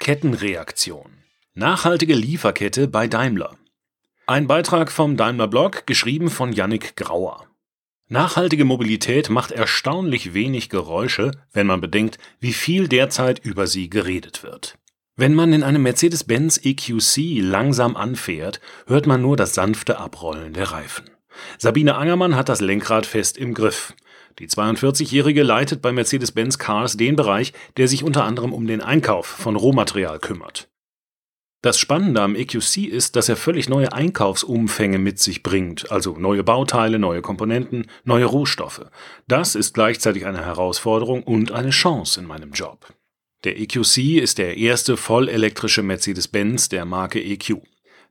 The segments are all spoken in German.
Kettenreaktion. Nachhaltige Lieferkette bei Daimler. Ein Beitrag vom Daimler Blog, geschrieben von Yannick Grauer. Nachhaltige Mobilität macht erstaunlich wenig Geräusche, wenn man bedenkt, wie viel derzeit über sie geredet wird. Wenn man in einem Mercedes-Benz EQC langsam anfährt, hört man nur das sanfte Abrollen der Reifen. Sabine Angermann hat das Lenkrad fest im Griff. Die 42-Jährige leitet bei Mercedes-Benz Cars den Bereich, der sich unter anderem um den Einkauf von Rohmaterial kümmert. Das Spannende am EQC ist, dass er völlig neue Einkaufsumfänge mit sich bringt, also neue Bauteile, neue Komponenten, neue Rohstoffe. Das ist gleichzeitig eine Herausforderung und eine Chance in meinem Job. Der EQC ist der erste vollelektrische Mercedes-Benz der Marke EQ.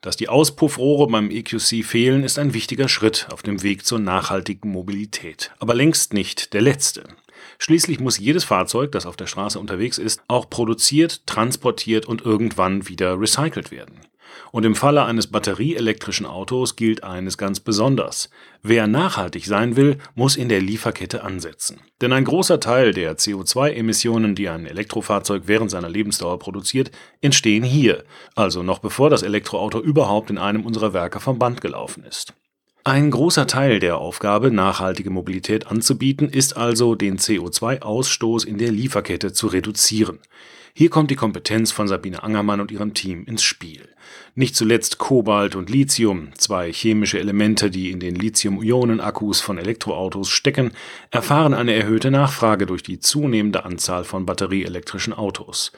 Dass die Auspuffrohre beim EQC fehlen, ist ein wichtiger Schritt auf dem Weg zur nachhaltigen Mobilität, aber längst nicht der letzte. Schließlich muss jedes Fahrzeug, das auf der Straße unterwegs ist, auch produziert, transportiert und irgendwann wieder recycelt werden. Und im Falle eines batterieelektrischen Autos gilt eines ganz besonders. Wer nachhaltig sein will, muss in der Lieferkette ansetzen. Denn ein großer Teil der CO2-Emissionen, die ein Elektrofahrzeug während seiner Lebensdauer produziert, entstehen hier, also noch bevor das Elektroauto überhaupt in einem unserer Werke vom Band gelaufen ist. Ein großer Teil der Aufgabe, nachhaltige Mobilität anzubieten, ist also, den CO2-Ausstoß in der Lieferkette zu reduzieren. Hier kommt die Kompetenz von Sabine Angermann und ihrem Team ins Spiel. Nicht zuletzt Kobalt und Lithium, zwei chemische Elemente, die in den Lithium-Ionen-Akkus von Elektroautos stecken, erfahren eine erhöhte Nachfrage durch die zunehmende Anzahl von batterieelektrischen Autos.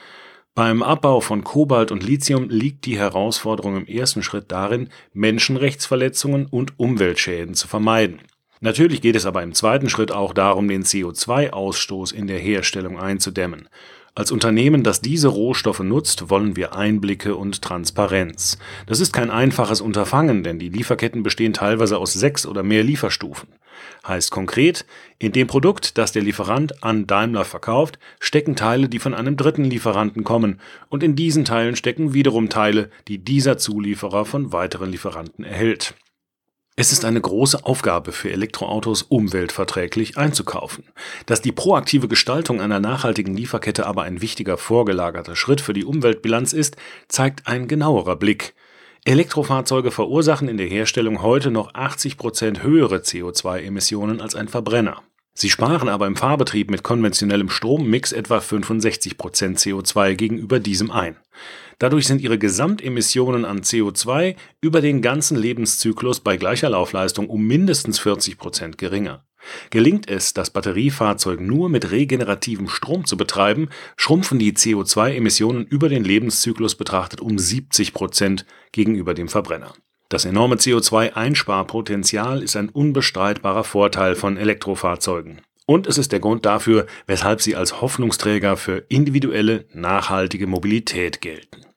Beim Abbau von Kobalt und Lithium liegt die Herausforderung im ersten Schritt darin, Menschenrechtsverletzungen und Umweltschäden zu vermeiden. Natürlich geht es aber im zweiten Schritt auch darum, den CO2-Ausstoß in der Herstellung einzudämmen. Als Unternehmen, das diese Rohstoffe nutzt, wollen wir Einblicke und Transparenz. Das ist kein einfaches Unterfangen, denn die Lieferketten bestehen teilweise aus sechs oder mehr Lieferstufen. Heißt konkret, in dem Produkt, das der Lieferant an Daimler verkauft, stecken Teile, die von einem dritten Lieferanten kommen, und in diesen Teilen stecken wiederum Teile, die dieser Zulieferer von weiteren Lieferanten erhält. Es ist eine große Aufgabe für Elektroautos, umweltverträglich einzukaufen. Dass die proaktive Gestaltung einer nachhaltigen Lieferkette aber ein wichtiger vorgelagerter Schritt für die Umweltbilanz ist, zeigt ein genauerer Blick. Elektrofahrzeuge verursachen in der Herstellung heute noch 80 Prozent höhere CO2-Emissionen als ein Verbrenner. Sie sparen aber im Fahrbetrieb mit konventionellem Strommix etwa 65 Prozent CO2 gegenüber diesem ein. Dadurch sind ihre Gesamtemissionen an CO2 über den ganzen Lebenszyklus bei gleicher Laufleistung um mindestens 40 Prozent geringer. Gelingt es, das Batteriefahrzeug nur mit regenerativem Strom zu betreiben, schrumpfen die CO2-Emissionen über den Lebenszyklus betrachtet um 70 Prozent gegenüber dem Verbrenner. Das enorme CO2-Einsparpotenzial ist ein unbestreitbarer Vorteil von Elektrofahrzeugen. Und es ist der Grund dafür, weshalb sie als Hoffnungsträger für individuelle, nachhaltige Mobilität gelten.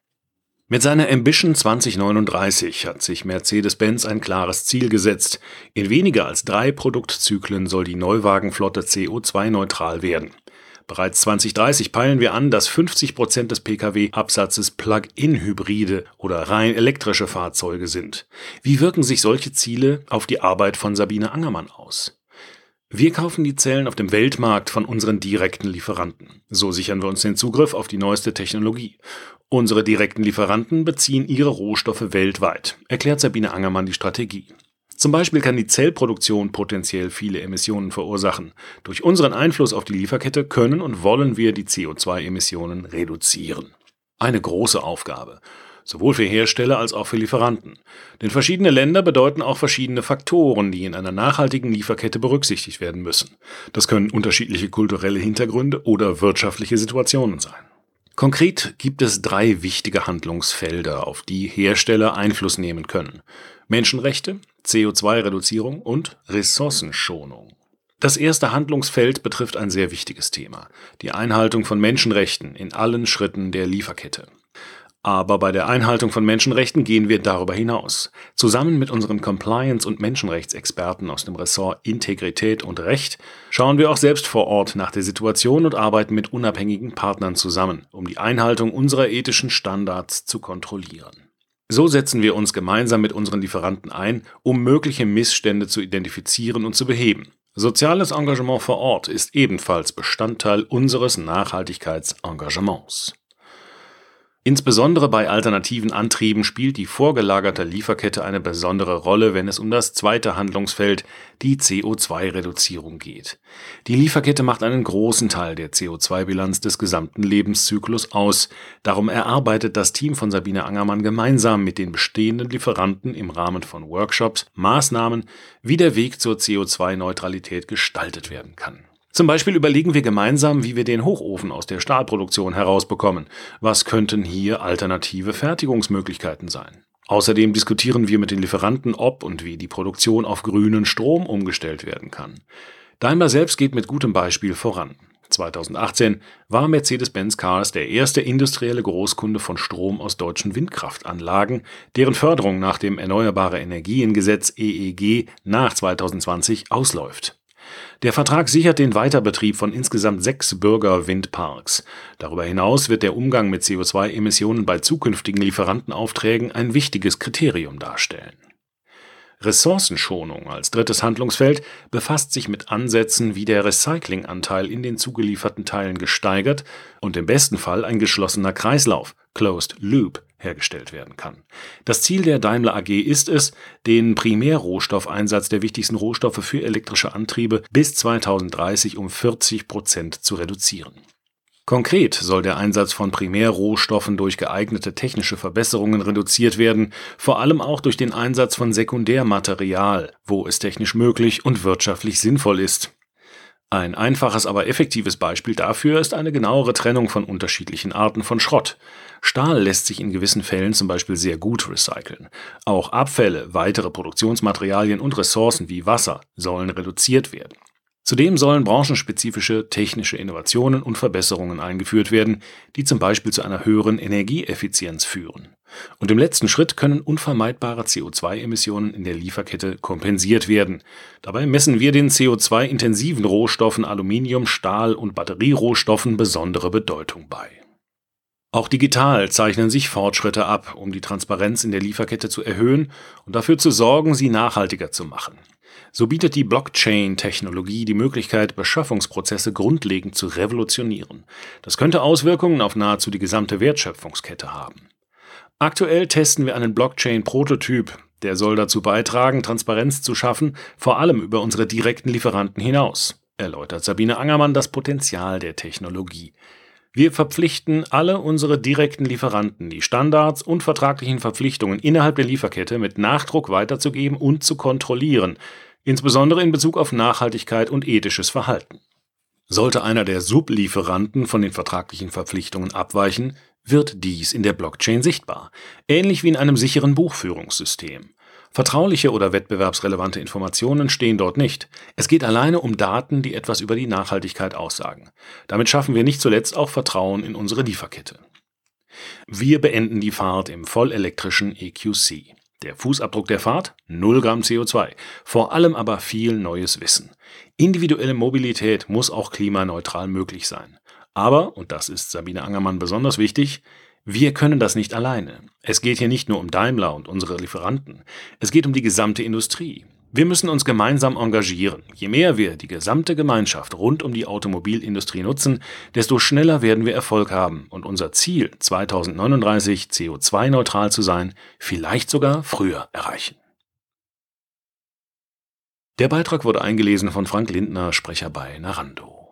Mit seiner Ambition 2039 hat sich Mercedes-Benz ein klares Ziel gesetzt. In weniger als drei Produktzyklen soll die Neuwagenflotte CO2-neutral werden. Bereits 2030 peilen wir an, dass 50 Prozent des Pkw-Absatzes Plug-in-Hybride oder rein elektrische Fahrzeuge sind. Wie wirken sich solche Ziele auf die Arbeit von Sabine Angermann aus? Wir kaufen die Zellen auf dem Weltmarkt von unseren direkten Lieferanten. So sichern wir uns den Zugriff auf die neueste Technologie. Unsere direkten Lieferanten beziehen ihre Rohstoffe weltweit, erklärt Sabine Angermann die Strategie. Zum Beispiel kann die Zellproduktion potenziell viele Emissionen verursachen. Durch unseren Einfluss auf die Lieferkette können und wollen wir die CO2-Emissionen reduzieren. Eine große Aufgabe, sowohl für Hersteller als auch für Lieferanten. Denn verschiedene Länder bedeuten auch verschiedene Faktoren, die in einer nachhaltigen Lieferkette berücksichtigt werden müssen. Das können unterschiedliche kulturelle Hintergründe oder wirtschaftliche Situationen sein. Konkret gibt es drei wichtige Handlungsfelder, auf die Hersteller Einfluss nehmen können. Menschenrechte, CO2-Reduzierung und Ressourcenschonung. Das erste Handlungsfeld betrifft ein sehr wichtiges Thema, die Einhaltung von Menschenrechten in allen Schritten der Lieferkette. Aber bei der Einhaltung von Menschenrechten gehen wir darüber hinaus. Zusammen mit unseren Compliance- und Menschenrechtsexperten aus dem Ressort Integrität und Recht schauen wir auch selbst vor Ort nach der Situation und arbeiten mit unabhängigen Partnern zusammen, um die Einhaltung unserer ethischen Standards zu kontrollieren. So setzen wir uns gemeinsam mit unseren Lieferanten ein, um mögliche Missstände zu identifizieren und zu beheben. Soziales Engagement vor Ort ist ebenfalls Bestandteil unseres Nachhaltigkeitsengagements. Insbesondere bei alternativen Antrieben spielt die vorgelagerte Lieferkette eine besondere Rolle, wenn es um das zweite Handlungsfeld, die CO2-Reduzierung geht. Die Lieferkette macht einen großen Teil der CO2-Bilanz des gesamten Lebenszyklus aus. Darum erarbeitet das Team von Sabine Angermann gemeinsam mit den bestehenden Lieferanten im Rahmen von Workshops Maßnahmen, wie der Weg zur CO2-Neutralität gestaltet werden kann. Zum Beispiel überlegen wir gemeinsam, wie wir den Hochofen aus der Stahlproduktion herausbekommen. Was könnten hier alternative Fertigungsmöglichkeiten sein? Außerdem diskutieren wir mit den Lieferanten, ob und wie die Produktion auf grünen Strom umgestellt werden kann. Daimler selbst geht mit gutem Beispiel voran. 2018 war Mercedes-Benz Cars der erste industrielle Großkunde von Strom aus deutschen Windkraftanlagen, deren Förderung nach dem Erneuerbare Energiengesetz EEG nach 2020 ausläuft. Der Vertrag sichert den Weiterbetrieb von insgesamt sechs Bürgerwindparks. Darüber hinaus wird der Umgang mit CO2-Emissionen bei zukünftigen Lieferantenaufträgen ein wichtiges Kriterium darstellen. Ressourcenschonung als drittes Handlungsfeld befasst sich mit Ansätzen, wie der Recyclinganteil in den zugelieferten Teilen gesteigert und im besten Fall ein geschlossener Kreislauf (Closed Loop) hergestellt werden kann. Das Ziel der Daimler AG ist es, den Primärrohstoffeinsatz der wichtigsten Rohstoffe für elektrische Antriebe bis 2030 um 40 Prozent zu reduzieren. Konkret soll der Einsatz von Primärrohstoffen durch geeignete technische Verbesserungen reduziert werden, vor allem auch durch den Einsatz von Sekundärmaterial, wo es technisch möglich und wirtschaftlich sinnvoll ist ein einfaches, aber effektives Beispiel dafür ist eine genauere Trennung von unterschiedlichen Arten von Schrott. Stahl lässt sich in gewissen Fällen zum Beispiel sehr gut recyceln. Auch Abfälle, weitere Produktionsmaterialien und Ressourcen wie Wasser sollen reduziert werden. Zudem sollen branchenspezifische technische Innovationen und Verbesserungen eingeführt werden, die zum Beispiel zu einer höheren Energieeffizienz führen. Und im letzten Schritt können unvermeidbare CO2-Emissionen in der Lieferkette kompensiert werden. Dabei messen wir den CO2-intensiven Rohstoffen Aluminium, Stahl und Batterierohstoffen besondere Bedeutung bei. Auch digital zeichnen sich Fortschritte ab, um die Transparenz in der Lieferkette zu erhöhen und dafür zu sorgen, sie nachhaltiger zu machen. So bietet die Blockchain-Technologie die Möglichkeit, Beschaffungsprozesse grundlegend zu revolutionieren. Das könnte Auswirkungen auf nahezu die gesamte Wertschöpfungskette haben. Aktuell testen wir einen Blockchain-Prototyp, der soll dazu beitragen, Transparenz zu schaffen, vor allem über unsere direkten Lieferanten hinaus, erläutert Sabine Angermann das Potenzial der Technologie. Wir verpflichten alle unsere direkten Lieferanten, die Standards und vertraglichen Verpflichtungen innerhalb der Lieferkette mit Nachdruck weiterzugeben und zu kontrollieren, insbesondere in Bezug auf Nachhaltigkeit und ethisches Verhalten. Sollte einer der Sublieferanten von den vertraglichen Verpflichtungen abweichen, wird dies in der Blockchain sichtbar, ähnlich wie in einem sicheren Buchführungssystem. Vertrauliche oder wettbewerbsrelevante Informationen stehen dort nicht. Es geht alleine um Daten, die etwas über die Nachhaltigkeit aussagen. Damit schaffen wir nicht zuletzt auch Vertrauen in unsere Lieferkette. Wir beenden die Fahrt im vollelektrischen EQC. Der Fußabdruck der Fahrt? 0 Gramm CO2. Vor allem aber viel neues Wissen. Individuelle Mobilität muss auch klimaneutral möglich sein. Aber, und das ist Sabine Angermann besonders wichtig, wir können das nicht alleine. Es geht hier nicht nur um Daimler und unsere Lieferanten. Es geht um die gesamte Industrie. Wir müssen uns gemeinsam engagieren. Je mehr wir die gesamte Gemeinschaft rund um die Automobilindustrie nutzen, desto schneller werden wir Erfolg haben und unser Ziel, 2039 CO2-neutral zu sein, vielleicht sogar früher erreichen. Der Beitrag wurde eingelesen von Frank Lindner, Sprecher bei Narando.